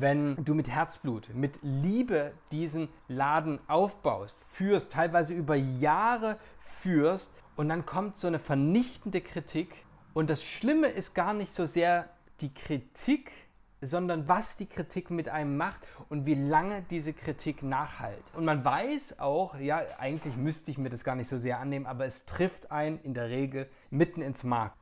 wenn du mit Herzblut, mit Liebe diesen Laden aufbaust, führst, teilweise über Jahre führst und dann kommt so eine vernichtende Kritik. Und das Schlimme ist gar nicht so sehr die Kritik, sondern was die Kritik mit einem macht und wie lange diese Kritik nachhalt. Und man weiß auch, ja, eigentlich müsste ich mir das gar nicht so sehr annehmen, aber es trifft einen in der Regel mitten ins Mark.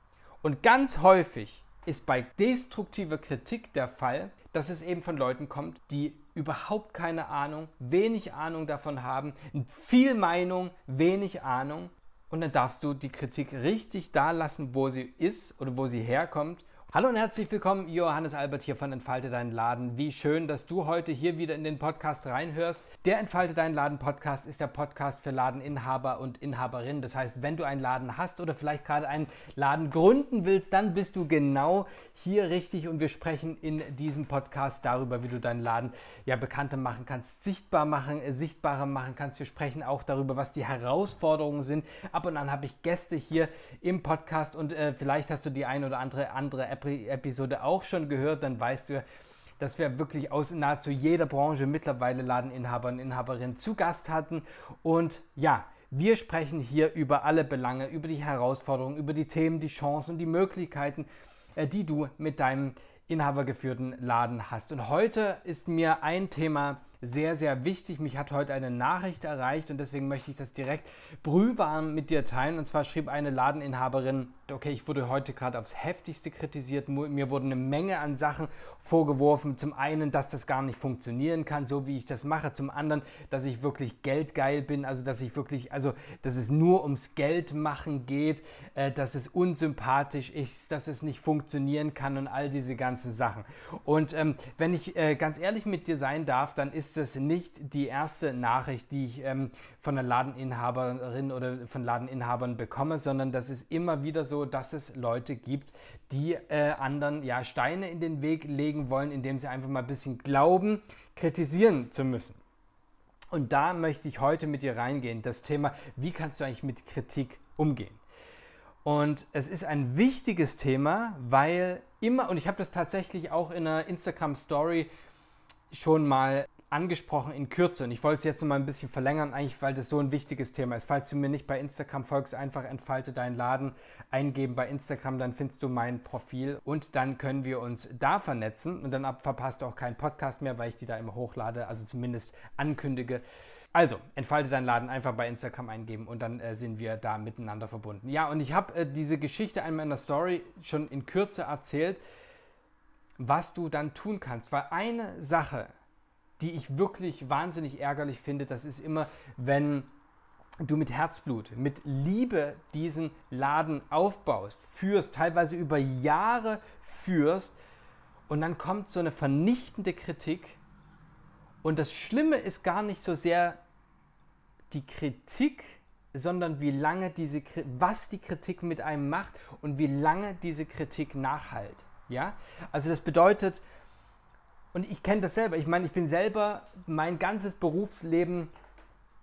Und ganz häufig ist bei destruktiver Kritik der Fall, dass es eben von Leuten kommt, die überhaupt keine Ahnung, wenig Ahnung davon haben, viel Meinung, wenig Ahnung. Und dann darfst du die Kritik richtig da lassen, wo sie ist oder wo sie herkommt Hallo und herzlich willkommen, Johannes Albert hier von Entfalte deinen Laden. Wie schön, dass du heute hier wieder in den Podcast reinhörst. Der Entfalte deinen Laden Podcast ist der Podcast für Ladeninhaber und Inhaberinnen. Das heißt, wenn du einen Laden hast oder vielleicht gerade einen Laden gründen willst, dann bist du genau hier richtig und wir sprechen in diesem Podcast darüber, wie du deinen Laden ja bekannter machen kannst, sichtbar machen, äh, sichtbarer machen kannst. Wir sprechen auch darüber, was die Herausforderungen sind. Ab und an habe ich Gäste hier im Podcast und äh, vielleicht hast du die ein oder andere andere Episode auch schon gehört, dann weißt du, dass wir wirklich aus nahezu jeder Branche mittlerweile Ladeninhaber und Inhaberinnen zu Gast hatten. Und ja, wir sprechen hier über alle Belange, über die Herausforderungen, über die Themen, die Chancen und die Möglichkeiten, äh, die du mit deinem inhabergeführten Laden hast. Und heute ist mir ein Thema sehr, sehr wichtig. Mich hat heute eine Nachricht erreicht und deswegen möchte ich das direkt brühwarm mit dir teilen. Und zwar schrieb eine Ladeninhaberin, okay, ich wurde heute gerade aufs heftigste kritisiert. Mir wurde eine Menge an Sachen vorgeworfen. Zum einen, dass das gar nicht funktionieren kann, so wie ich das mache. Zum anderen, dass ich wirklich geldgeil bin, also dass ich wirklich, also dass es nur ums Geld machen geht, äh, dass es unsympathisch ist, dass es nicht funktionieren kann und all diese ganzen Sachen. Und ähm, wenn ich äh, ganz ehrlich mit dir sein darf, dann ist das nicht die erste Nachricht, die ich ähm, von einer Ladeninhaberin oder von Ladeninhabern bekomme, sondern das ist immer wieder so, dass es Leute gibt, die äh, anderen ja Steine in den Weg legen wollen, indem sie einfach mal ein bisschen glauben, kritisieren zu müssen. Und da möchte ich heute mit dir reingehen, das Thema, wie kannst du eigentlich mit Kritik umgehen? Und es ist ein wichtiges Thema, weil immer, und ich habe das tatsächlich auch in einer Instagram Story schon mal angesprochen in Kürze. Und ich wollte es jetzt noch mal ein bisschen verlängern, eigentlich, weil das so ein wichtiges Thema ist. Falls du mir nicht bei Instagram folgst, einfach entfalte deinen Laden, eingeben bei Instagram, dann findest du mein Profil und dann können wir uns da vernetzen und dann verpasst du auch keinen Podcast mehr, weil ich die da immer hochlade, also zumindest ankündige. Also, entfalte deinen Laden einfach bei Instagram eingeben und dann äh, sind wir da miteinander verbunden. Ja, und ich habe äh, diese Geschichte einmal in der Story schon in Kürze erzählt, was du dann tun kannst. Weil eine Sache, die ich wirklich wahnsinnig ärgerlich finde, das ist immer, wenn du mit Herzblut, mit Liebe diesen Laden aufbaust, führst, teilweise über Jahre führst und dann kommt so eine vernichtende Kritik. Und das Schlimme ist gar nicht so sehr die Kritik, sondern wie lange diese, was die Kritik mit einem macht und wie lange diese Kritik nachhalt. Ja? Also das bedeutet, und ich kenne das selber. Ich meine, ich bin selber mein ganzes Berufsleben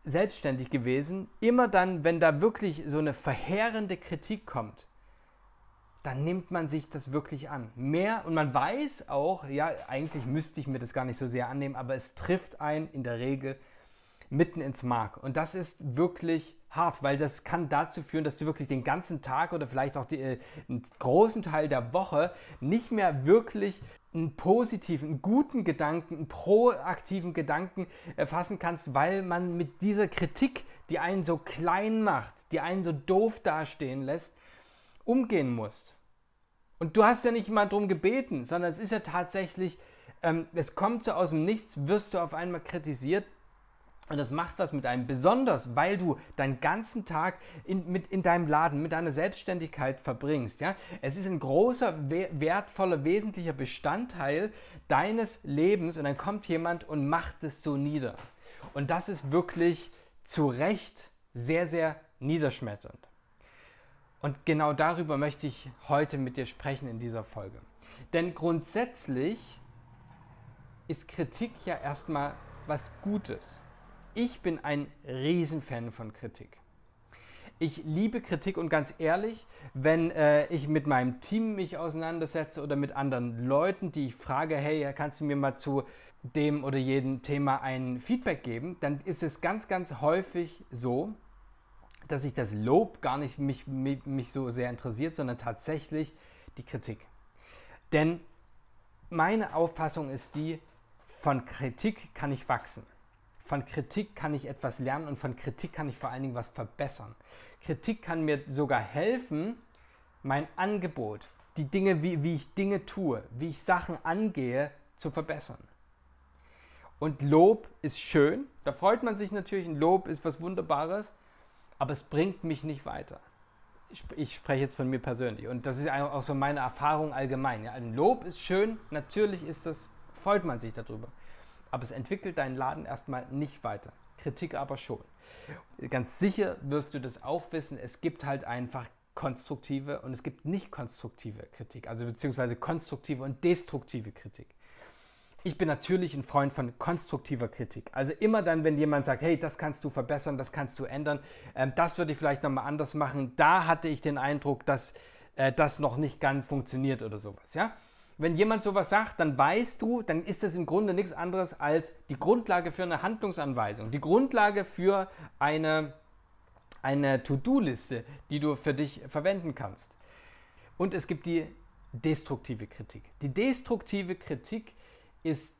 selbstständig gewesen. Immer dann, wenn da wirklich so eine verheerende Kritik kommt, dann nimmt man sich das wirklich an. Mehr und man weiß auch, ja, eigentlich müsste ich mir das gar nicht so sehr annehmen, aber es trifft einen in der Regel mitten ins Mark. Und das ist wirklich hart, weil das kann dazu führen, dass du wirklich den ganzen Tag oder vielleicht auch die, äh, einen großen Teil der Woche nicht mehr wirklich einen positiven, einen guten Gedanken, einen proaktiven Gedanken erfassen kannst, weil man mit dieser Kritik, die einen so klein macht, die einen so doof dastehen lässt, umgehen muss. Und du hast ja nicht mal darum gebeten, sondern es ist ja tatsächlich, ähm, es kommt so aus dem Nichts, wirst du auf einmal kritisiert und das macht was mit einem, besonders weil du deinen ganzen Tag in, mit, in deinem Laden, mit deiner Selbstständigkeit verbringst. Ja? Es ist ein großer, wertvoller, wesentlicher Bestandteil deines Lebens und dann kommt jemand und macht es so nieder. Und das ist wirklich zu Recht sehr, sehr niederschmetternd. Und genau darüber möchte ich heute mit dir sprechen in dieser Folge. Denn grundsätzlich ist Kritik ja erstmal was Gutes. Ich bin ein Riesenfan von Kritik. Ich liebe Kritik und ganz ehrlich, wenn äh, ich mit meinem Team mich auseinandersetze oder mit anderen Leuten, die ich frage, hey, kannst du mir mal zu dem oder jedem Thema ein Feedback geben, dann ist es ganz, ganz häufig so, dass sich das Lob gar nicht mich, mich, mich so sehr interessiert, sondern tatsächlich die Kritik. Denn meine Auffassung ist die, von Kritik kann ich wachsen. Von Kritik kann ich etwas lernen und von Kritik kann ich vor allen Dingen was verbessern. Kritik kann mir sogar helfen, mein Angebot, die Dinge, wie, wie ich Dinge tue, wie ich Sachen angehe, zu verbessern. Und Lob ist schön, da freut man sich natürlich, ein Lob ist was Wunderbares, aber es bringt mich nicht weiter. Ich, ich spreche jetzt von mir persönlich und das ist auch so meine Erfahrung allgemein. Ja, ein Lob ist schön, natürlich ist das, freut man sich darüber, aber es entwickelt deinen Laden erstmal nicht weiter. Kritik aber schon. Ganz sicher wirst du das auch wissen, es gibt halt einfach konstruktive und es gibt nicht konstruktive Kritik, also beziehungsweise konstruktive und destruktive Kritik ich bin natürlich ein Freund von konstruktiver Kritik. Also immer dann, wenn jemand sagt, hey, das kannst du verbessern, das kannst du ändern, ähm, das würde ich vielleicht nochmal anders machen, da hatte ich den Eindruck, dass äh, das noch nicht ganz funktioniert oder sowas. Ja? Wenn jemand sowas sagt, dann weißt du, dann ist das im Grunde nichts anderes als die Grundlage für eine Handlungsanweisung, die Grundlage für eine, eine To-Do-Liste, die du für dich verwenden kannst. Und es gibt die destruktive Kritik. Die destruktive Kritik ist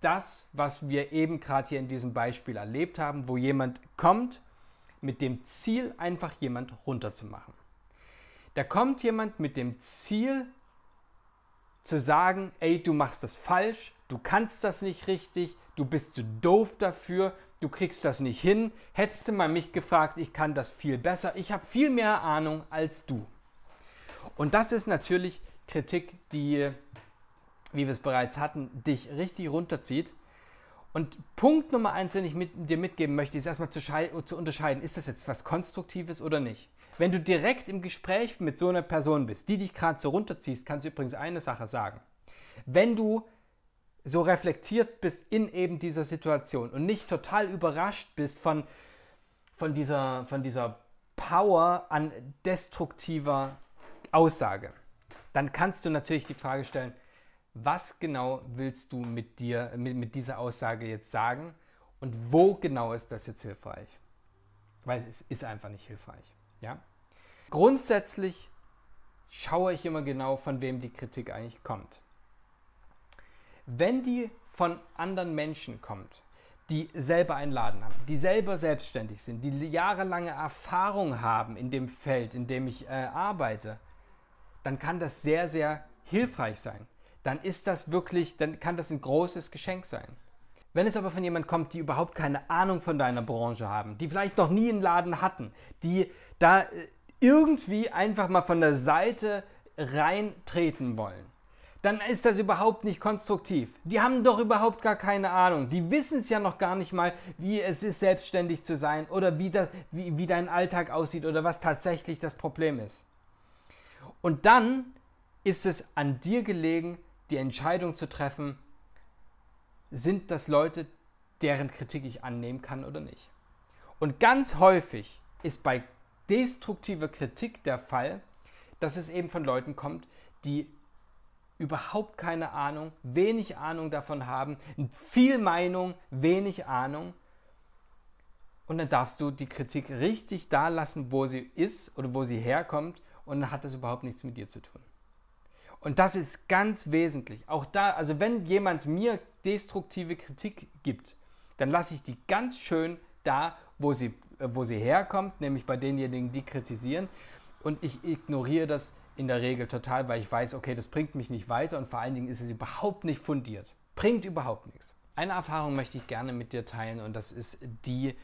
das, was wir eben gerade hier in diesem Beispiel erlebt haben, wo jemand kommt mit dem Ziel, einfach jemand runterzumachen. Da kommt jemand mit dem Ziel zu sagen, ey, du machst das falsch, du kannst das nicht richtig, du bist zu doof dafür, du kriegst das nicht hin. Hättest du mal mich gefragt, ich kann das viel besser, ich habe viel mehr Ahnung als du. Und das ist natürlich Kritik, die wie wir es bereits hatten, dich richtig runterzieht. Und Punkt Nummer eins, den ich mit, dir mitgeben möchte, ist erstmal zu, zu unterscheiden, ist das jetzt was Konstruktives oder nicht. Wenn du direkt im Gespräch mit so einer Person bist, die dich gerade so runterziehst, kannst du übrigens eine Sache sagen. Wenn du so reflektiert bist in eben dieser Situation und nicht total überrascht bist von, von, dieser, von dieser Power an destruktiver Aussage, dann kannst du natürlich die Frage stellen, was genau willst du mit dir, mit, mit dieser Aussage jetzt sagen und wo genau ist das jetzt hilfreich? Weil es ist einfach nicht hilfreich. Ja? Grundsätzlich schaue ich immer genau, von wem die Kritik eigentlich kommt. Wenn die von anderen Menschen kommt, die selber einen Laden haben, die selber selbstständig sind, die jahrelange Erfahrung haben in dem Feld, in dem ich äh, arbeite, dann kann das sehr, sehr hilfreich sein dann ist das wirklich, dann kann das ein großes Geschenk sein. Wenn es aber von jemand kommt, die überhaupt keine Ahnung von deiner Branche haben, die vielleicht noch nie einen Laden hatten, die da äh, irgendwie einfach mal von der Seite reintreten wollen, dann ist das überhaupt nicht konstruktiv. Die haben doch überhaupt gar keine Ahnung. Die wissen es ja noch gar nicht mal, wie es ist, selbstständig zu sein oder wie, das, wie, wie dein Alltag aussieht oder was tatsächlich das Problem ist. Und dann ist es an dir gelegen, die Entscheidung zu treffen, sind das Leute, deren Kritik ich annehmen kann oder nicht. Und ganz häufig ist bei destruktiver Kritik der Fall, dass es eben von Leuten kommt, die überhaupt keine Ahnung, wenig Ahnung davon haben, viel Meinung, wenig Ahnung. Und dann darfst du die Kritik richtig da lassen, wo sie ist oder wo sie herkommt und dann hat das überhaupt nichts mit dir zu tun. Und das ist ganz wesentlich. Auch da, also wenn jemand mir destruktive Kritik gibt, dann lasse ich die ganz schön da, wo sie, äh, wo sie herkommt, nämlich bei denjenigen, die kritisieren. Und ich ignoriere das in der Regel total, weil ich weiß, okay, das bringt mich nicht weiter und vor allen Dingen ist es überhaupt nicht fundiert. Bringt überhaupt nichts. Eine Erfahrung möchte ich gerne mit dir teilen und das ist die,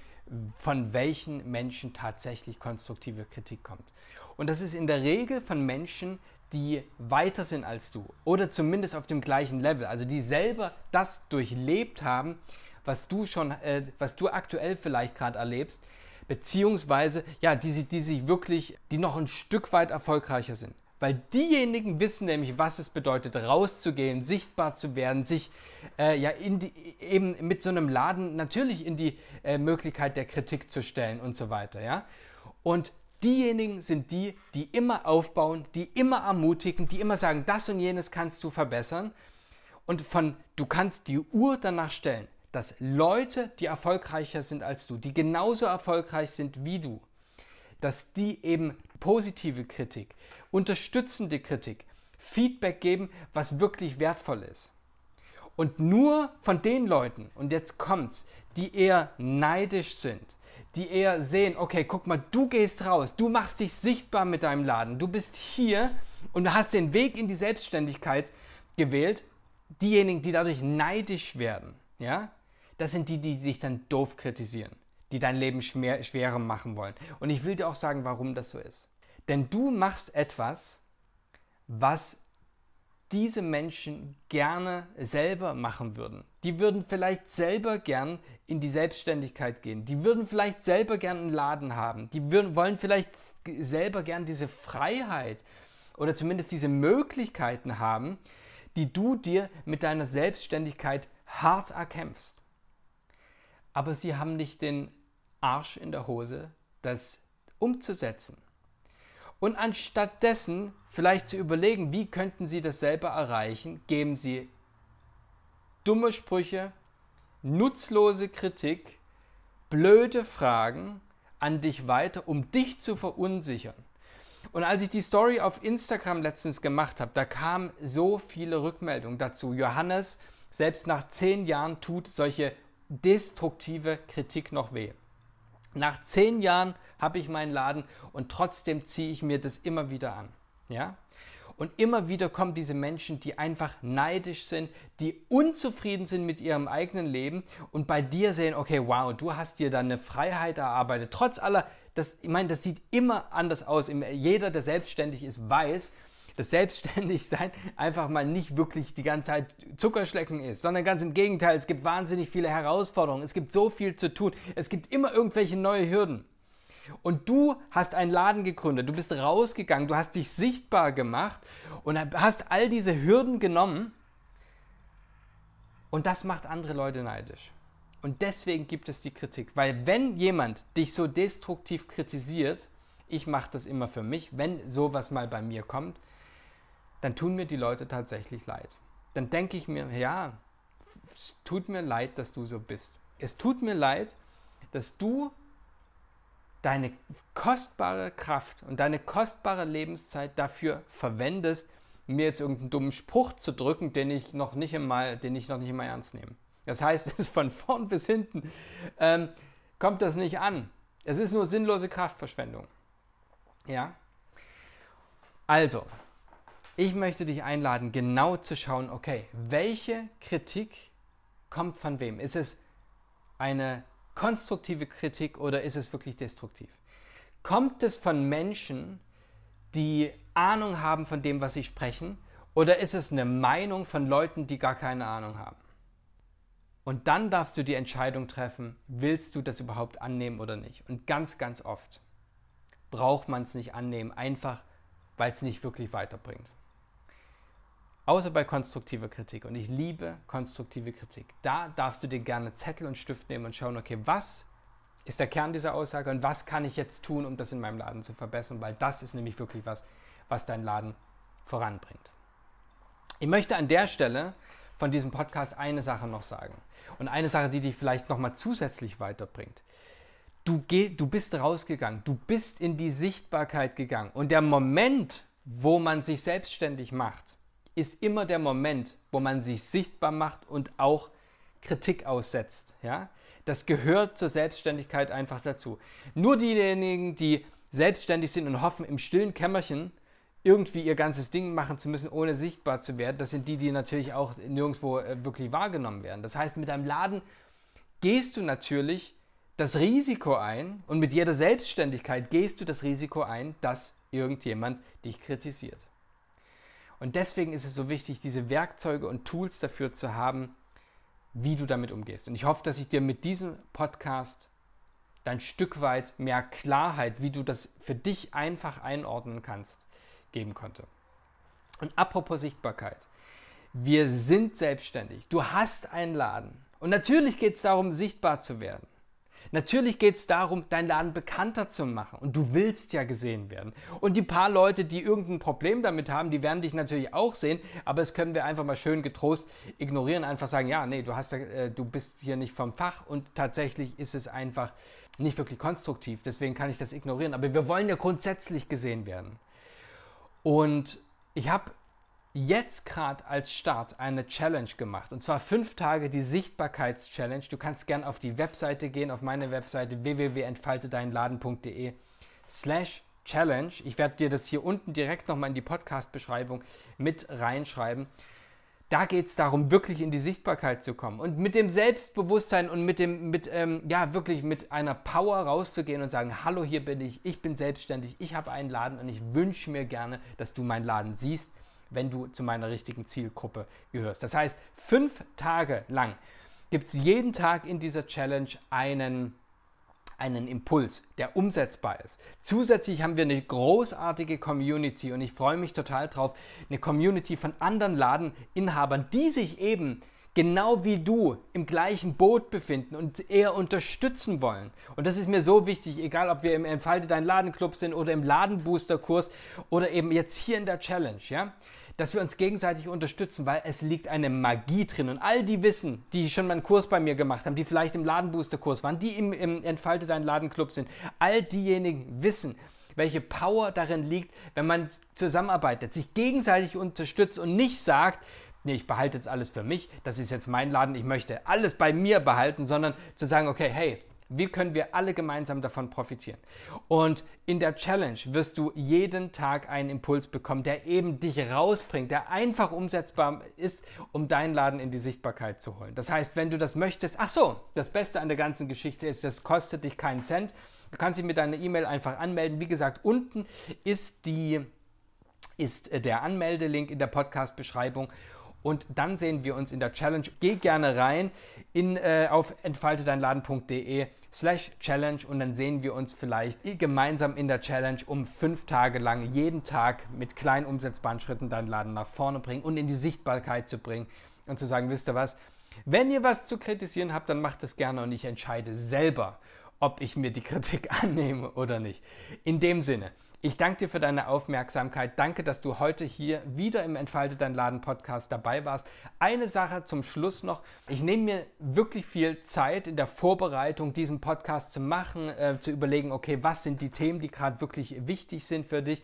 von welchen Menschen tatsächlich konstruktive Kritik kommt. Und das ist in der Regel von Menschen, die weiter sind als du oder zumindest auf dem gleichen Level, also die selber das durchlebt haben, was du schon, äh, was du aktuell vielleicht gerade erlebst, beziehungsweise ja, die, die sich wirklich, die noch ein Stück weit erfolgreicher sind. Weil diejenigen wissen nämlich, was es bedeutet, rauszugehen, sichtbar zu werden, sich äh, ja in die, eben mit so einem Laden natürlich in die äh, Möglichkeit der Kritik zu stellen und so weiter. Ja? Und Diejenigen sind die, die immer aufbauen, die immer ermutigen, die immer sagen, das und jenes kannst du verbessern. Und von du kannst die Uhr danach stellen, dass Leute, die erfolgreicher sind als du, die genauso erfolgreich sind wie du, dass die eben positive Kritik, unterstützende Kritik, Feedback geben, was wirklich wertvoll ist. Und nur von den Leuten, und jetzt kommt's, die eher neidisch sind, die eher sehen, okay, guck mal, du gehst raus, du machst dich sichtbar mit deinem Laden, du bist hier und hast den Weg in die Selbstständigkeit gewählt, diejenigen, die dadurch neidisch werden, ja, das sind die, die dich dann doof kritisieren, die dein Leben schwer, schwerer machen wollen. Und ich will dir auch sagen, warum das so ist. Denn du machst etwas, was diese Menschen gerne selber machen würden. Die würden vielleicht selber gern in die Selbstständigkeit gehen. Die würden vielleicht selber gern einen Laden haben. Die würden, wollen vielleicht selber gern diese Freiheit oder zumindest diese Möglichkeiten haben, die du dir mit deiner Selbstständigkeit hart erkämpfst. Aber sie haben nicht den Arsch in der Hose, das umzusetzen. Und anstattdessen vielleicht zu überlegen, wie könnten Sie das selber erreichen, geben Sie dumme Sprüche, nutzlose Kritik, blöde Fragen an dich weiter, um dich zu verunsichern. Und als ich die Story auf Instagram letztens gemacht habe, da kamen so viele Rückmeldungen dazu. Johannes, selbst nach zehn Jahren tut solche destruktive Kritik noch weh. Nach zehn Jahren habe ich meinen Laden und trotzdem ziehe ich mir das immer wieder an. Ja? Und immer wieder kommen diese Menschen, die einfach neidisch sind, die unzufrieden sind mit ihrem eigenen Leben und bei dir sehen, okay, wow, du hast dir da eine Freiheit erarbeitet. Trotz aller, das, ich meine, das sieht immer anders aus. Jeder, der selbstständig ist, weiß, das Selbstständigsein einfach mal nicht wirklich die ganze Zeit Zuckerschlecken ist, sondern ganz im Gegenteil, es gibt wahnsinnig viele Herausforderungen, es gibt so viel zu tun, es gibt immer irgendwelche neue Hürden. Und du hast einen Laden gegründet, du bist rausgegangen, du hast dich sichtbar gemacht und hast all diese Hürden genommen und das macht andere Leute neidisch. Und deswegen gibt es die Kritik, weil wenn jemand dich so destruktiv kritisiert, ich mache das immer für mich, wenn sowas mal bei mir kommt, dann tun mir die Leute tatsächlich leid. Dann denke ich mir, ja, es tut mir leid, dass du so bist. Es tut mir leid, dass du deine kostbare Kraft und deine kostbare Lebenszeit dafür verwendest, mir jetzt irgendeinen dummen Spruch zu drücken, den ich noch nicht einmal, den ich noch nicht einmal ernst nehme. Das heißt, es ist von vorn bis hinten ähm, kommt das nicht an. Es ist nur sinnlose Kraftverschwendung. Ja. Also, ich möchte dich einladen, genau zu schauen, okay, welche Kritik kommt von wem? Ist es eine konstruktive Kritik oder ist es wirklich destruktiv? Kommt es von Menschen, die Ahnung haben von dem, was sie sprechen, oder ist es eine Meinung von Leuten, die gar keine Ahnung haben? Und dann darfst du die Entscheidung treffen, willst du das überhaupt annehmen oder nicht? Und ganz, ganz oft braucht man es nicht annehmen, einfach weil es nicht wirklich weiterbringt. Außer bei konstruktiver Kritik. Und ich liebe konstruktive Kritik. Da darfst du dir gerne Zettel und Stift nehmen und schauen, okay, was ist der Kern dieser Aussage und was kann ich jetzt tun, um das in meinem Laden zu verbessern, weil das ist nämlich wirklich was, was dein Laden voranbringt. Ich möchte an der Stelle von diesem Podcast eine Sache noch sagen. Und eine Sache, die dich vielleicht nochmal zusätzlich weiterbringt. Du, geh, du bist rausgegangen, du bist in die Sichtbarkeit gegangen. Und der Moment, wo man sich selbstständig macht, ist immer der Moment, wo man sich sichtbar macht und auch Kritik aussetzt. Ja? Das gehört zur Selbstständigkeit einfach dazu. Nur diejenigen, die selbstständig sind und hoffen, im stillen Kämmerchen irgendwie ihr ganzes Ding machen zu müssen, ohne sichtbar zu werden, das sind die, die natürlich auch nirgendwo äh, wirklich wahrgenommen werden. Das heißt, mit deinem Laden gehst du natürlich das Risiko ein und mit jeder Selbstständigkeit gehst du das Risiko ein, dass irgendjemand dich kritisiert. Und deswegen ist es so wichtig, diese Werkzeuge und Tools dafür zu haben, wie du damit umgehst. Und ich hoffe, dass ich dir mit diesem Podcast ein Stück weit mehr Klarheit, wie du das für dich einfach einordnen kannst, geben konnte. Und apropos Sichtbarkeit. Wir sind selbstständig. Du hast einen Laden. Und natürlich geht es darum, sichtbar zu werden. Natürlich geht es darum, deinen Laden bekannter zu machen. Und du willst ja gesehen werden. Und die paar Leute, die irgendein Problem damit haben, die werden dich natürlich auch sehen. Aber das können wir einfach mal schön getrost ignorieren. Einfach sagen, ja, nee, du, hast, äh, du bist hier nicht vom Fach. Und tatsächlich ist es einfach nicht wirklich konstruktiv. Deswegen kann ich das ignorieren. Aber wir wollen ja grundsätzlich gesehen werden. Und ich habe jetzt gerade als Start eine Challenge gemacht. Und zwar fünf Tage die Sichtbarkeits-Challenge. Du kannst gern auf die Webseite gehen, auf meine Webseite www.entfaltedeinladen.de slash Challenge. Ich werde dir das hier unten direkt nochmal in die Podcast-Beschreibung mit reinschreiben. Da geht es darum, wirklich in die Sichtbarkeit zu kommen und mit dem Selbstbewusstsein und mit dem, mit, ähm, ja, wirklich mit einer Power rauszugehen und sagen, hallo, hier bin ich, ich bin selbstständig, ich habe einen Laden und ich wünsche mir gerne, dass du meinen Laden siehst wenn du zu meiner richtigen Zielgruppe gehörst. Das heißt, fünf Tage lang gibt es jeden Tag in dieser Challenge einen, einen Impuls, der umsetzbar ist. Zusätzlich haben wir eine großartige Community und ich freue mich total drauf, eine Community von anderen Ladeninhabern, die sich eben genau wie du im gleichen Boot befinden und eher unterstützen wollen. Und das ist mir so wichtig, egal ob wir im Entfalte dein Ladenclub sind oder im Ladenbooster-Kurs oder eben jetzt hier in der Challenge, ja dass wir uns gegenseitig unterstützen, weil es liegt eine Magie drin. Und all die wissen, die schon mal einen Kurs bei mir gemacht haben, die vielleicht im Ladenbooster-Kurs waren, die im, im Entfalte dein Ladenclub sind, all diejenigen wissen, welche Power darin liegt, wenn man zusammenarbeitet, sich gegenseitig unterstützt und nicht sagt, nee, ich behalte jetzt alles für mich, das ist jetzt mein Laden, ich möchte alles bei mir behalten, sondern zu sagen, okay, hey, wie können wir alle gemeinsam davon profitieren? Und in der Challenge wirst du jeden Tag einen Impuls bekommen, der eben dich rausbringt, der einfach umsetzbar ist, um deinen Laden in die Sichtbarkeit zu holen. Das heißt, wenn du das möchtest, ach so, das Beste an der ganzen Geschichte ist, das kostet dich keinen Cent. Du kannst dich mit deiner E-Mail einfach anmelden. Wie gesagt, unten ist die ist äh, der Anmeldelink in der Podcast-Beschreibung und dann sehen wir uns in der Challenge. Geh gerne rein in, äh, auf entfaltedeinladen.de slash Challenge und dann sehen wir uns vielleicht gemeinsam in der Challenge, um fünf Tage lang jeden Tag mit kleinen umsetzbaren Schritten deinen Laden nach vorne bringen und in die Sichtbarkeit zu bringen und zu sagen, wisst ihr was, wenn ihr was zu kritisieren habt, dann macht es gerne und ich entscheide selber, ob ich mir die Kritik annehme oder nicht. In dem Sinne, ich danke dir für deine Aufmerksamkeit. Danke, dass du heute hier wieder im Entfalte dein Laden Podcast dabei warst. Eine Sache zum Schluss noch. Ich nehme mir wirklich viel Zeit in der Vorbereitung, diesen Podcast zu machen, äh, zu überlegen, okay, was sind die Themen, die gerade wirklich wichtig sind für dich.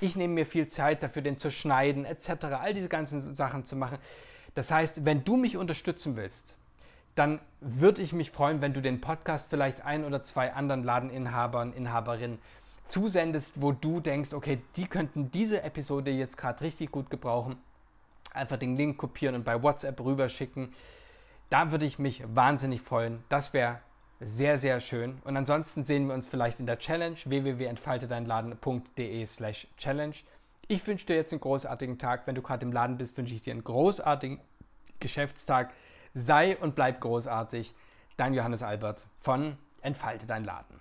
Ich nehme mir viel Zeit dafür, den zu schneiden, etc., all diese ganzen Sachen zu machen. Das heißt, wenn du mich unterstützen willst, dann würde ich mich freuen, wenn du den Podcast vielleicht ein oder zwei anderen Ladeninhabern, Inhaberinnen zusendest, wo du denkst, okay, die könnten diese Episode jetzt gerade richtig gut gebrauchen, einfach den Link kopieren und bei WhatsApp rüberschicken. Da würde ich mich wahnsinnig freuen. Das wäre sehr, sehr schön. Und ansonsten sehen wir uns vielleicht in der Challenge www.entfaltedeinladen.de slash challenge. Ich wünsche dir jetzt einen großartigen Tag. Wenn du gerade im Laden bist, wünsche ich dir einen großartigen Geschäftstag. Sei und bleib großartig. Dein Johannes Albert von Entfalte dein Laden.